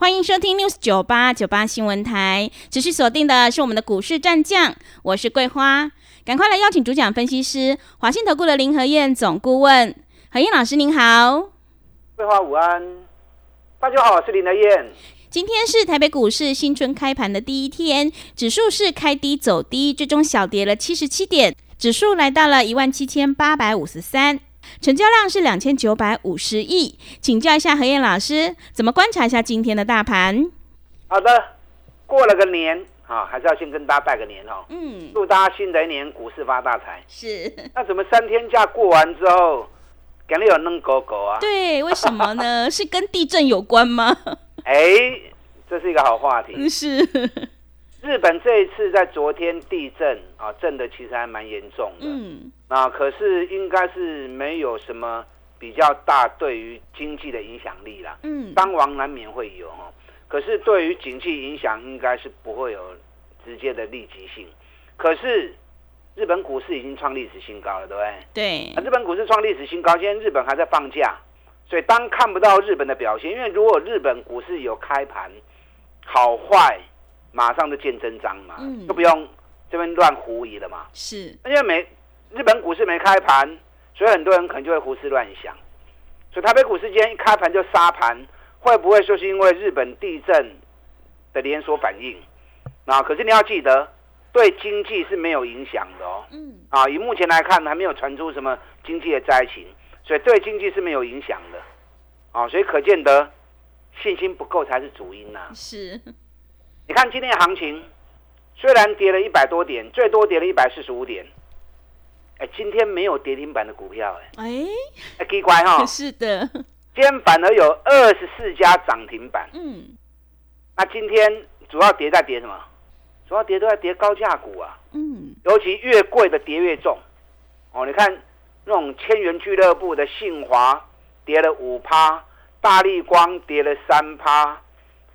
欢迎收听 News 九八九八新闻台，持续锁定的是我们的股市战将，我是桂花，赶快来邀请主讲分析师华信投顾的林和燕总顾问，何燕老师您好，桂花午安，大家好，我是林和燕。今天是台北股市新春开盘的第一天，指数是开低走低，最终小跌了七十七点，指数来到了一万七千八百五十三。成交量是两千九百五十亿，请教一下何燕老师，怎么观察一下今天的大盘？好的，过了个年啊，还是要先跟大家拜个年哦。嗯，祝大家新的一年股市发大财。是。那怎么三天假过完之后，感觉有弄狗狗啊？对，为什么呢？是跟地震有关吗？哎，这是一个好话题。是。日本这一次在昨天地震啊，震的其实还蛮严重的。嗯。啊，可是应该是没有什么比较大对于经济的影响力啦。嗯，伤亡难免会有哈，可是对于经济影响应该是不会有直接的立即性。可是日本股市已经创历史新高了，对不对？对。日本股市创历史新高，现在日本还在放假，所以当看不到日本的表现，因为如果日本股市有开盘，好坏马上就见真章嘛，就不用这边乱狐疑了嘛。是，因为没日本股市没开盘，所以很多人可能就会胡思乱想。所以台北股市今天一开盘就杀盘，会不会就是因为日本地震的连锁反应？啊，可是你要记得，对经济是没有影响的哦。嗯。啊，以目前来看，还没有传出什么经济的灾情，所以对经济是没有影响的。啊，所以可见得信心不够才是主因呐。是。你看今天的行情，虽然跌了一百多点，最多跌了一百四十五点。哎，今天没有跌停板的股票，哎，哎，奇怪哈，是的，今天反而有二十四家涨停板，嗯，那今天主要跌在跌什么？主要跌都在跌高价股啊，嗯，尤其越贵的跌越重，哦，你看那种千元俱乐部的信华跌了五趴，大力光跌了三趴，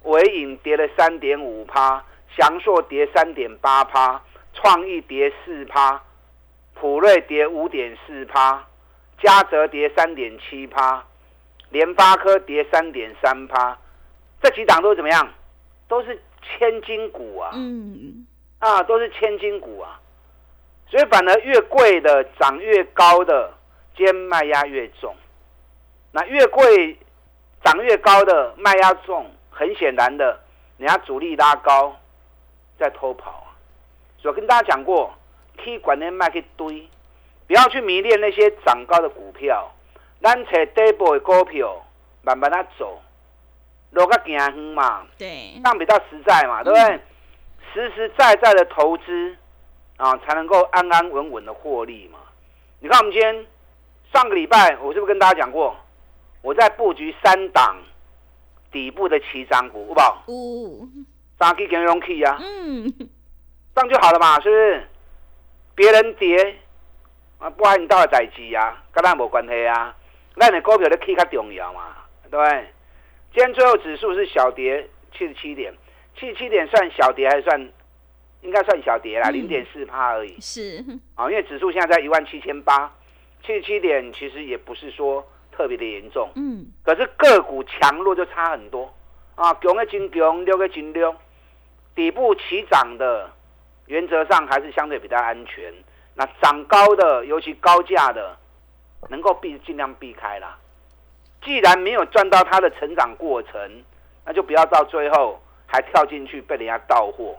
伟影跌了三点五趴，翔硕跌三点八趴，创意跌四趴。普瑞跌五点四趴，嘉泽跌三点七趴，联发科跌三点三趴，这几档都是怎么样？都是千金股啊！嗯，啊，都是千金股啊！所以反而越贵的涨越高的，兼卖压越重。那越贵涨越高的卖压重，很显然的，人家主力拉高在偷跑啊！所以跟大家讲过。K 管的卖去堆，不要去迷恋那些涨高的股票。咱找底部的股票，慢慢啊走，路较行远嘛。对，这样比较实在嘛，对不对？实实在在的投资啊，才能够安安稳稳的获利嘛。你看，我们今天上个礼拜，我是不是跟大家讲过，我在布局三档底部的起涨股，好不好？五三 K 跟融 K 呀，嗯，这样就好了嘛，是不是？别人跌啊，不然你到了代志啊，跟咱无关系啊。那你股票的 K 较重要嘛，对不对？今天最后指数是小跌七十七点，七十七点算小跌还是算？应该算小跌啦，零点四趴而已。是啊，因为指数现在在一万七千八，七十七点其实也不是说特别的严重。嗯。可是个股强弱就差很多啊，强的真强，弱的真弱，底部起涨的。原则上还是相对比较安全。那涨高的，尤其高价的，能够避尽量避开啦。既然没有赚到它的成长过程，那就不要到最后还跳进去被人家盗货，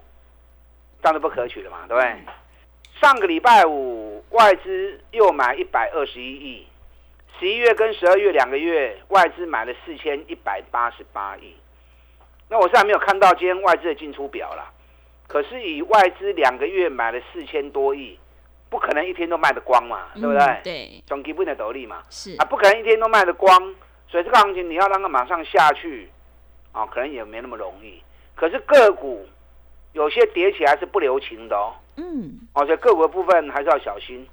这样是不可取的嘛，对不对？上个礼拜五外资又买一百二十一亿，十一月跟十二月两个月外资买了四千一百八十八亿。那我现在没有看到今天外资的进出表了。可是以外资两个月买了四千多亿，不可能一天都卖得光嘛，对不对？对，总基本的斗笠嘛，是啊，不可能一天都卖得光，所以这个行情你要让它马上下去，啊，可能也没那么容易。可是个股有些跌起来是不留情的哦，嗯，而且个股的部分还是要小心。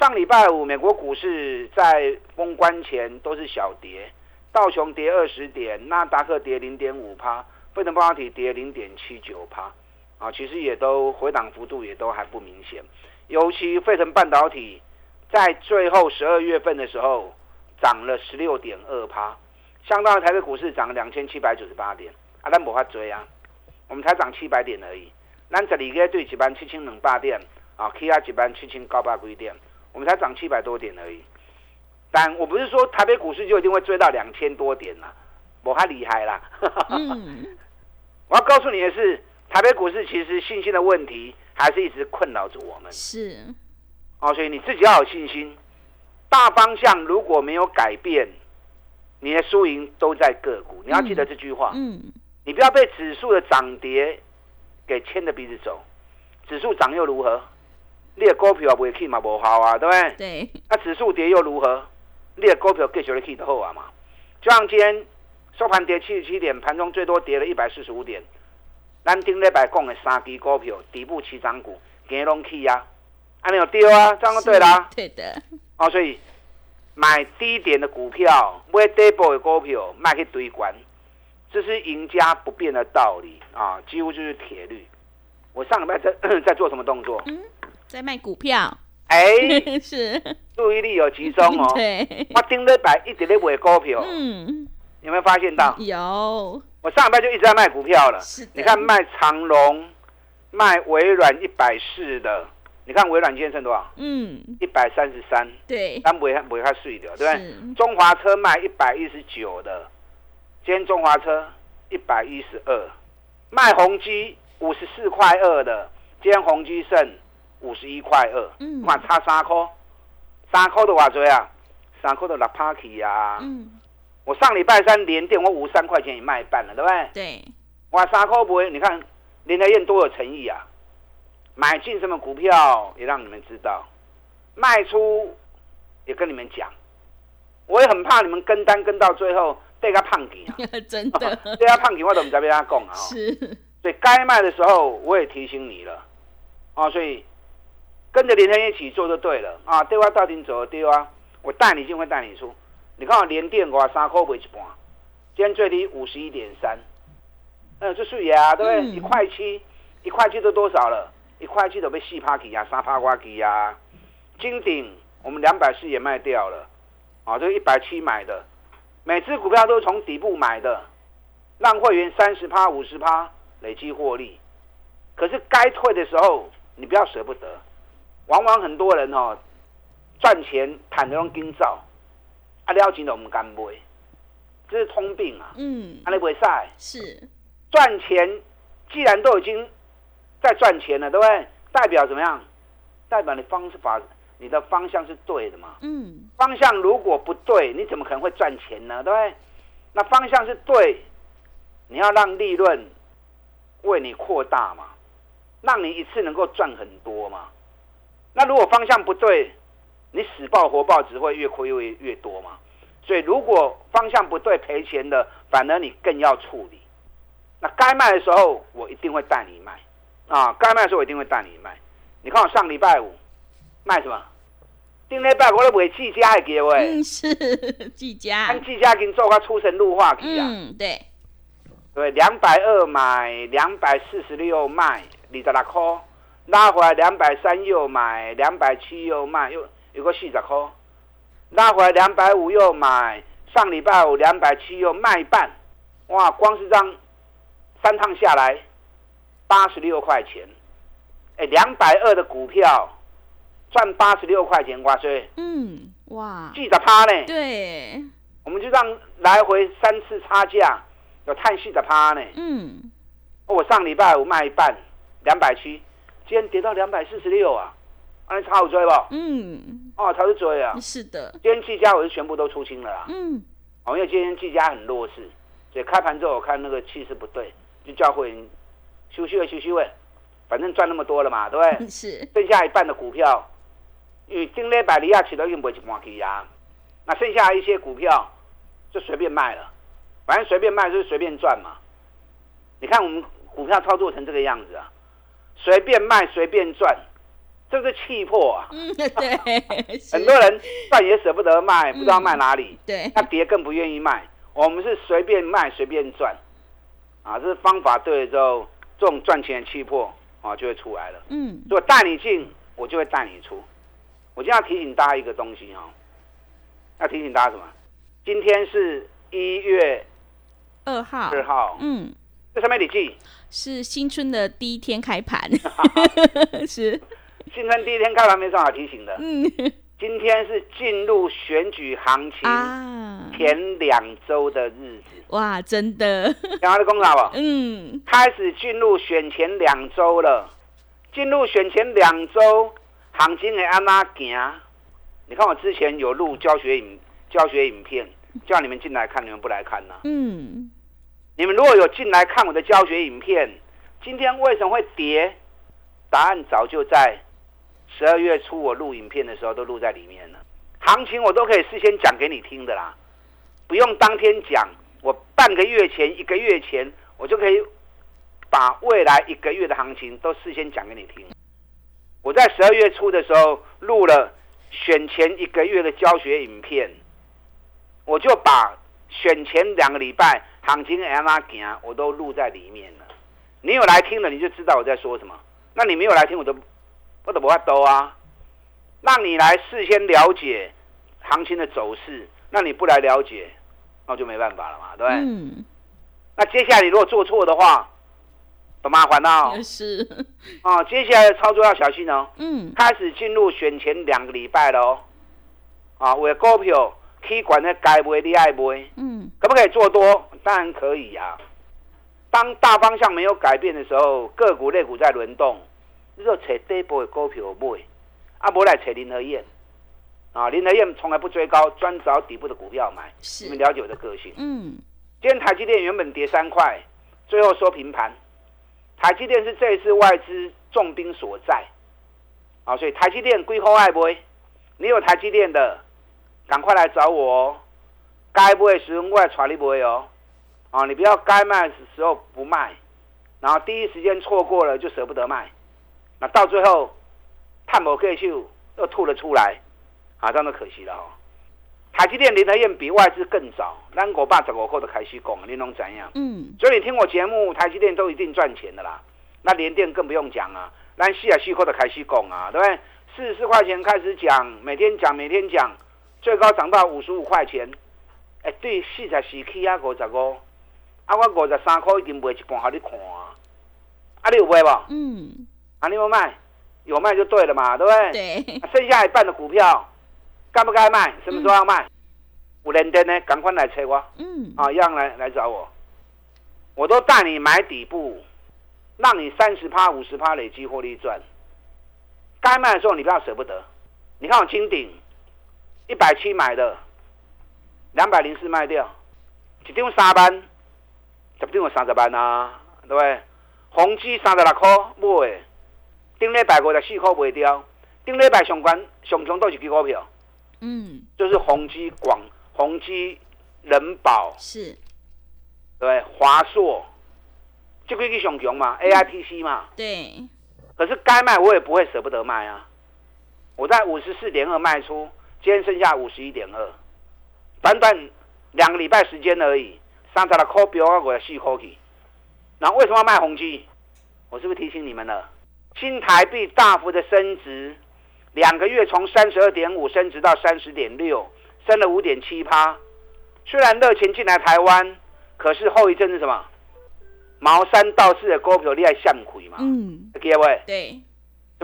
上礼拜五美国股市在封关前都是小跌，道琼跌二十点，纳达克跌零点五趴，费城半导体跌零点七九趴，啊，其实也都回档幅度也都还不明显。尤其费城半导体在最后十二月份的时候涨了十六点二趴，相当于台北股市涨两千七百九十八点，啊，咱无法追啊，我们才涨七百点而已。咱十二个对一万七千两百点，啊，其他一万七千九百几点。我们才涨七百多点而已，但我不是说台北股市就一定会追到两千多点了，我还厉害啦。嗯，我要告诉你的是，台北股市其实信心的问题还是一直困扰着我们。是，哦，所以你自己要有信心。大方向如果没有改变，你的输赢都在个股。你要记得这句话。嗯，你不要被指数的涨跌给牵着鼻子走，指数涨又如何？你的股票也未去嘛，无效啊，对不对？对。那指数跌又如何？你的股票继续的去就好啊嘛。就像今天收盘跌七十七点，盘中最多跌了一百四十五点。咱顶礼拜讲的三支股票，底部起涨股，今日拢去啊，安尼有丢啊，这样对啦。对的。哦，所以买低点的股票，买底部的股票，卖去堆关，这是赢家不变的道理啊，几乎就是铁律。我上礼拜在 在做什么动作？嗯。在卖股票，哎，是注意力有集中哦。对，我顶礼拜一直在卖股票，嗯，有没有发现到？有，我上礼拜就一直在卖股票了。是你看卖长隆、卖微软一百四的，你看微软今天剩多少？嗯，一百三十三。对，但不会不会它碎掉，对不对？中华车卖一百一十九的，今天中华车一百一十二，卖宏基五十四块二的，今天宏基剩。五十一块二，嗯，看差三块，三块的话多啊，三块的六 party 呀，嗯，我上礼拜三连电，我五三块钱也卖半了，对不对？对，哇，三块不会，你看林德燕多有诚意啊，买进什么股票也让你们知道，卖出也跟你们讲，我也很怕你们跟单跟到最后被他胖给啊，真的，被他胖给 我怎么在被他讲啊？是，所以该卖的时候我也提醒你了，啊，所以。跟着连天一起做就对了啊！对话到底走对啊，我带你进会带你出。你看我连电我三块五一半，今天最低五十一点三，嗯，这数呀，对不对？一块七，一块七都多少了？一块七都被四趴起呀，三趴瓜起呀。金鼎我们两百四也卖掉了，啊，这一百七买的，每只股票都是从底部买的，让会员三十趴、五十趴累积获利。可是该退的时候，你不要舍不得。往往很多人哦，赚钱谈那种金造，啊了钱都唔敢买，这是通病啊。嗯，阿你不会晒是赚钱，既然都已经在赚钱了，对不对？代表怎么样？代表你方式法，你的方向是对的嘛？嗯，方向如果不对，你怎么可能会赚钱呢？对不对？那方向是对，你要让利润为你扩大嘛，让你一次能够赚很多嘛。那如果方向不对，你死抱活抱只会越亏越越多嘛。所以如果方向不对赔钱的，反而你更要处理。那该卖的时候，我一定会带你卖啊！该卖的时候，我一定会带你卖。你看我上礼拜五卖什么？顶礼拜我都卖季家的给我。嗯，是 季家。按季家给你做个出神入化去啊。嗯，对。对，两百二买，两百四十六卖，二十六块。拉回来两百三又买，两百七又卖，又有个四十块。拉回来两百五又买，上礼拜五两百七又卖半，哇！光是这样三趟下来八十六块钱，哎，两百二的股票赚八十六块钱，哇塞！嗯，哇，记得趴呢？对，我们就让来回三次差价，有叹息的趴呢。嗯，我上礼拜五卖一半两百七。今天跌到两百四十六啊，安差有追不？嗯，哦，才是追啊。是的，今天技嘉我是全部都出清了啦。嗯，哦，因为今天技嘉很弱势，所以开盘之后我看那个气势不对，就叫会员休息位休息位，反正赚那么多了嘛，对不对？是。剩下一半的股票，因为今天百利亚起到用不一半去压，那剩下一些股票就随便卖了，反正随便卖就是随便赚嘛。你看我们股票操作成这个样子啊。随便卖随便赚，这是气魄啊。嗯，对。很多人赚也舍不得卖，不知道卖哪里。对。那跌更不愿意卖。我们是随便卖随便赚，啊，这是方法对了之后，这种赚钱的气魄啊就会出来了。嗯。如果带你进，我就会带你出。我今天要提醒大家一个东西哈，要提醒大家什么？今天是一月二号。二号。嗯。这上面你记。是新春的第一天开盘。是。新春第一天开盘没什么好提醒的。嗯。今天是进入选举行情前两周的日子。哇，真的。然后的公道吧。嗯。开始进入选前两周了。进入选前两周。行情会安哪行？你看我之前有录教学影教学影片，叫你们进来看，你们不来看呢？嗯。你们如果有进来看我的教学影片，今天为什么会跌？答案早就在十二月初我录影片的时候都录在里面了。行情我都可以事先讲给你听的啦，不用当天讲，我半个月前、一个月前，我就可以把未来一个月的行情都事先讲给你听。我在十二月初的时候录了选前一个月的教学影片，我就把选前两个礼拜行情的 M R 行我都录在里面了。你有来听了，你就知道我在说什么。那你没有来听，我都我都不怕兜啊。让你来事先了解行情的走势，那你不来了解，那就没办法了嘛，对不对？嗯。那接下来你如果做错的话，很麻烦哦，是啊，接下来的操作要小心哦。嗯，开始进入选前两个礼拜了哦。啊，我的股票可以管的该买你爱买，嗯，可不可以做多？当然可以呀。当大方向没有改变的时候，个股、类股在轮动，你就找底部的股票买，啊，不来找林和燕。啊，林和燕从来不追高，专找底部的股票买。你们了解我的个性。嗯，今天台积电原本跌三块，最后收平盘。台积电是这一次外资重兵所在，啊，所以台积电归后爱不会？你有台积电的，赶快来找我哦。该不会时我也传你不会哦，啊，你不要该卖的时候不卖，然后第一时间错过了就舍不得卖，那到最后探某个秀又吐了出来，啊，这样都可惜了哦。台积电、联合院比外资更早，咱我爸十五块的开始讲，你拢怎样？嗯，所以你听我节目，台积电都一定赚钱的啦。那联电更不用讲啊，咱四啊四块的开始讲啊，对不对？四十四块钱开始讲，每天讲，每天讲，最高涨到五十五块钱。哎，对，四十四起啊，五十五，啊，我五十三块已经卖一半，给你看啊。啊，你有卖不？嗯。啊，你有卖？有卖就对了嘛，对不对？对。剩下一半的股票。该不该卖？什么时候要卖？五连灯呢？赶快来催我！嗯，啊，一样来来找我，我都带你买底部，让你三十趴、五十趴累积获利赚。该卖的时候你不要舍不得。你看我金鼎一百七买的，两百零四卖掉，一张三万，十张有三十万啊，对不对？宏基三十六块买，顶礼拜五十四块卖掉，顶礼拜上关上冲都是几股票？嗯，就是宏基、广宏基、人保。是，对，华硕，就可以去熊熊嘛，A I P C 嘛，对。可是该卖我也不会舍不得卖啊，我在五十四点二卖出，今天剩下五十一点二，短短两个礼拜时间而已，三十的块标啊，我要细抠起。然后为什么要卖宏基？我是不是提醒你们了？新台币大幅的升值。两个月从三十二点五升值到三十点六，升了五点七趴。虽然热钱进来台湾，可是后遗症是什么？茅山道士的股票厉害向亏嘛？嗯，各位？对。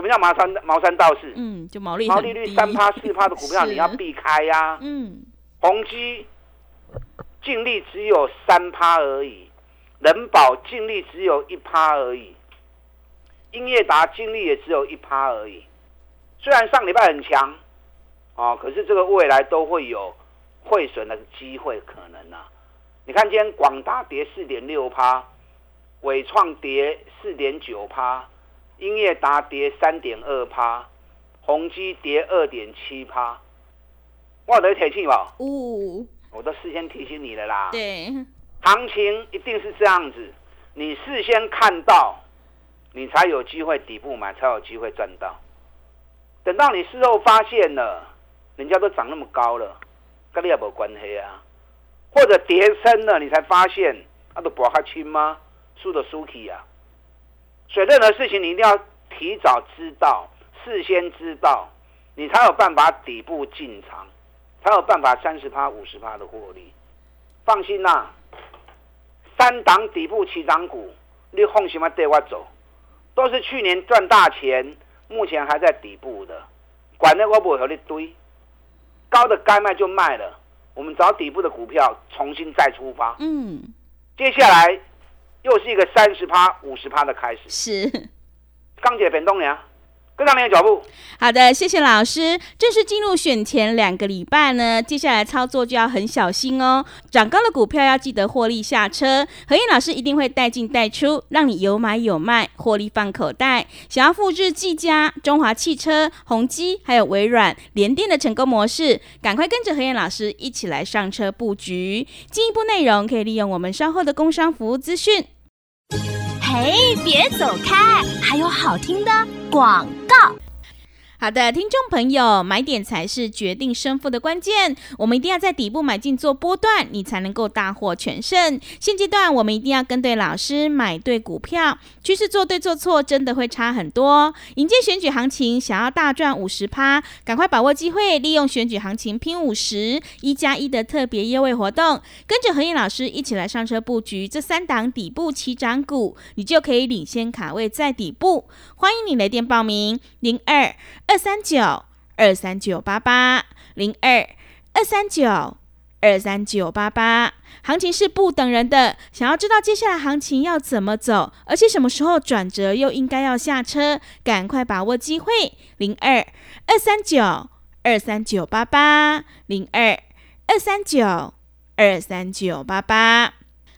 什么叫茅山茅山道士？嗯，就毛利毛利率三趴四趴的股票 你要避开呀。嗯。宏基净利只有三趴而已，人保净利只有一趴而已，英业达净利也只有一趴而已。虽然上礼拜很强，哦，可是这个未来都会有汇损的机会可能啊。你看今天广达跌四点六趴，伟创跌四点九趴，英业达跌三点二趴，宏基跌二点七趴。我得铁气吧？哦，我都事先提醒你了啦。对，行情一定是这样子，你事先看到，你才有机会底部买，才有机会赚到。等到你事后发现了，人家都涨那么高了，跟你也没关系啊。或者跌深了，你才发现，他都博还轻吗？输的输起啊。所以任何事情你一定要提早知道，事先知道，你才有办法底部进场，才有办法三十趴、五十趴的获利。放心啦，三档底部起涨股，你放心嘛，带我走，都是去年赚大钱，目前还在底部的，管那我不会和你堆，高的该卖就卖了，我们找底部的股票重新再出发。嗯，接下来又是一个三十趴、五十趴的开始。是，钢铁本东呀。跟上你的脚步。好的，谢谢老师。正式进入选前两个礼拜呢，接下来操作就要很小心哦。涨高的股票要记得获利下车。何燕老师一定会带进带出，让你有买有卖，获利放口袋。想要复制技嘉、中华汽车、宏基还有微软、联电的成功模式，赶快跟着何燕老师一起来上车布局。进一步内容可以利用我们稍后的工商服务资讯。嘿，别走开，还有好听的广告。好的，听众朋友，买点才是决定胜负的关键。我们一定要在底部买进做波段，你才能够大获全胜。现阶段我们一定要跟对老师，买对股票，趋势做对做错真的会差很多。迎接选举行情，想要大赚五十趴，赶快把握机会，利用选举行情拼五十一加一的特别优惠活动，跟着何燕老师一起来上车布局这三档底部起涨股，你就可以领先卡位在底部。欢迎你来电报名零二。二三九二三九八八零二二三九二三九八八，行情是不等人的。想要知道接下来行情要怎么走，而且什么时候转折又应该要下车，赶快把握机会。零二二三九二三九八八零二二三九二三九八八。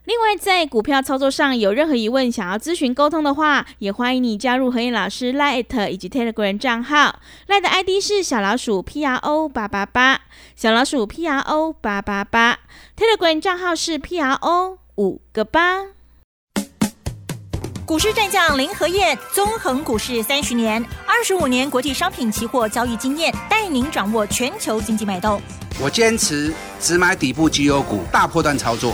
另外，在股票操作上有任何疑问，想要咨询沟通的话，也欢迎你加入何燕老师 Lite 以及 Telegram 账号。Lite 的 ID 是小老鼠 P R O 八八八，小老鼠 P R O 八八八。Telegram 账号是 P R O 五个八。股市战将林和燕，纵横股市三十年，二十五年国际商品期货交易经验，带您掌握全球经济脉动。我坚持只买底部绩优股，大波段操作。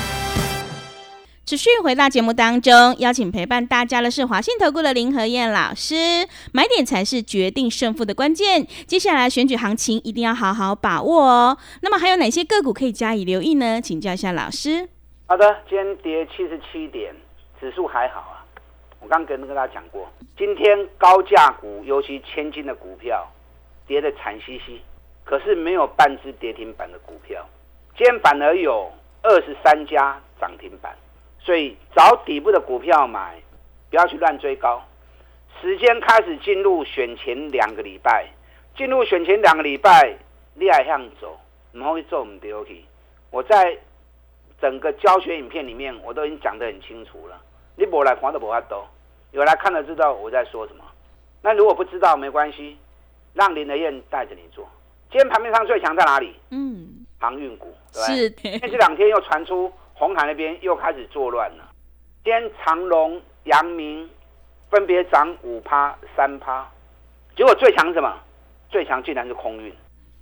持续回到节目当中，邀请陪伴大家的是华信投顾的林和燕老师。买点才是决定胜负的关键，接下来选举行情一定要好好把握哦。那么还有哪些个股可以加以留意呢？请教一下老师。好的，今天跌七十七点，指数还好啊。我刚跟跟大家讲过，今天高价股，尤其千金的股票，跌得惨兮兮，可是没有半只跌停板的股票。今天反而有二十三家涨停板。所以找底部的股票买，不要去乱追高。时间开始进入选前两个礼拜，进入选前两个礼拜，你还向走，唔好去做唔对去。我在整个教学影片里面，我都已经讲得很清楚了。你不来看都不怕多，有来看的知道我在说什么。那如果不知道没关系，让林德燕带着你做。今天盘面上最强在哪里？嗯，航运股，是。因为这两天又传出。红海那边又开始作乱了。今天长隆、阳明分别涨五趴、三趴，结果最强什么？最强竟然是空运。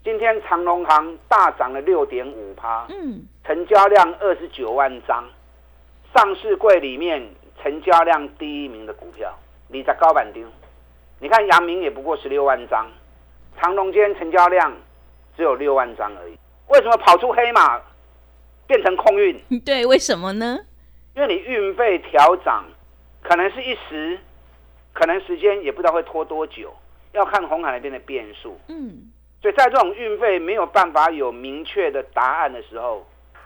今天长隆行大涨了六点五趴，嗯，成交量二十九万张，上市柜里面成交量第一名的股票，你在高板丁。你看阳明也不过十六万张，长隆今天成交量只有六万张而已。为什么跑出黑马？变成空运，对，为什么呢？因为你运费调涨，可能是一时，可能时间也不知道会拖多久，要看红海那边的变数。嗯，所以在这种运费没有办法有明确的答案的时候，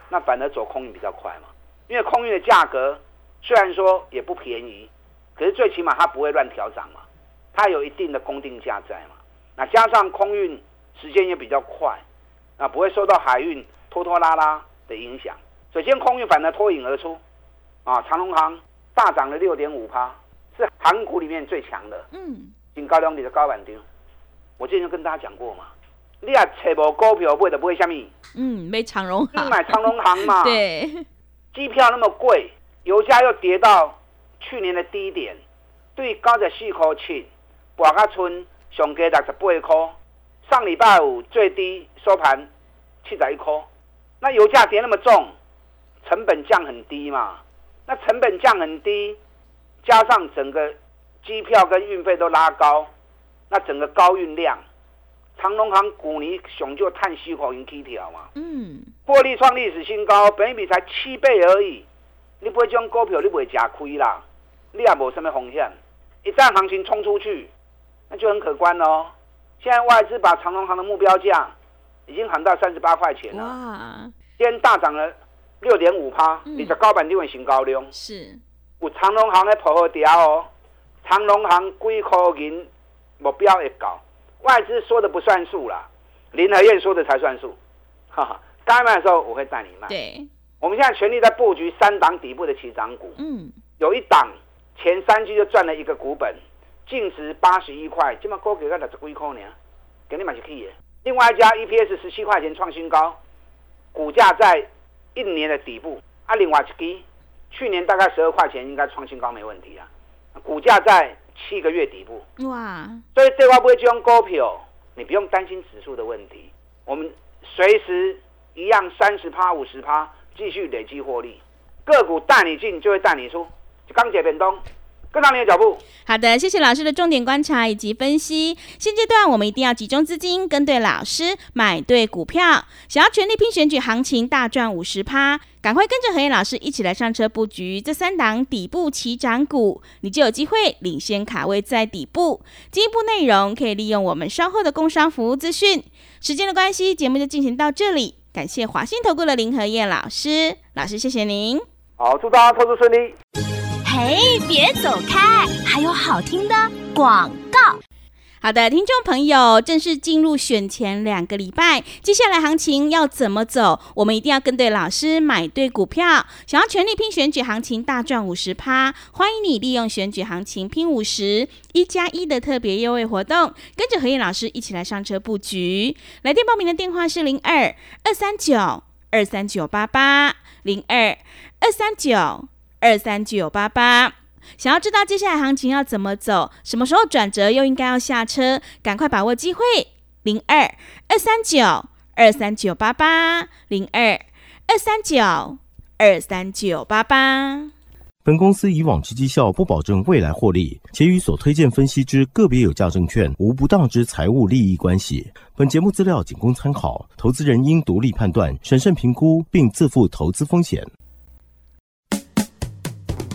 那反而走空运比较快嘛。因为空运的价格虽然说也不便宜，可是最起码它不会乱调涨嘛，它有一定的公定价在嘛。那加上空运时间也比较快，啊，不会受到海运拖拖拉拉。的影响，首先空运反而脱颖而出，啊，长隆行大涨了六点五趴，是航股里面最强的。嗯，新高粱里的高板丁，我之前就跟大家讲过嘛，你也找无股票买的不会虾米？嗯，买长荣你买长隆行嘛？对，机票那么贵，油价又跌到去年的低点，对九十四块七，博卡村上加六十八块，上礼拜五最低收盘七十一块，那油价跌那么重，成本降很低嘛？那成本降很低，加上整个机票跟运费都拉高，那整个高运量，长隆行股尼熊就叹息口引起条嘛。嗯。获利创历史新高，本比才七倍而已。你不会将股票你不会吃亏啦，你也无什么风险。一旦行情冲出去，那就很可观哦。现在外资把长隆行的目标价已经喊到三十八块钱了。哇！今天大涨了。六点五趴，你的高板定位新高量是，有长隆行的配合调哦，长隆行几块银目标会高，外资说的不算数啦，林和燕说的才算数。哈哈，该卖的时候我会带你卖。对，我们现在全力在布局三档底部的起涨股。嗯，有一档前三季就赚了一个股本，净值八十一块，今嘛高给个六十几块呢，给你买就可以。另外一家 EPS 十七块钱创新高，股价在。一年的底部，阿里瓦奇基去年大概十二块钱，应该创新高没问题啊。股价在七个月底部，哇！所以这块不会就用股票，你不用担心指数的问题。我们随时一样三十趴、五十趴，继续累积获利。个股带你进，就会带你出。钢铁变动。跟上你的脚步。好的，谢谢老师的重点观察以及分析。现阶段我们一定要集中资金，跟对老师，买对股票。想要全力拼选举行情，大赚五十趴，赶快跟着何燕老师一起来上车布局这三档底部起涨股，你就有机会领先卡位在底部。进一步内容可以利用我们稍后的工商服务资讯。时间的关系，节目就进行到这里。感谢华信投顾的林和燕老师，老师谢谢您。好，祝大家投资顺利。嘿，别走开！还有好听的广告。好的，听众朋友，正式进入选前两个礼拜，接下来行情要怎么走？我们一定要跟对老师，买对股票。想要全力拼选举行情，大赚五十趴，欢迎你利用选举行情拼五十一加一的特别优惠活动，跟着何燕老师一起来上车布局。来电报名的电话是零二二三九二三九八八零二二三九。二三九八八，想要知道接下来行情要怎么走，什么时候转折，又应该要下车，赶快把握机会。零二二三九二三九八八，零二二三九二三九八八。本公司以往之绩效不保证未来获利，且与所推荐分析之个别有价证券无不当之财务利益关系。本节目资料仅供参考，投资人应独立判断、审慎评估，并自负投资风险。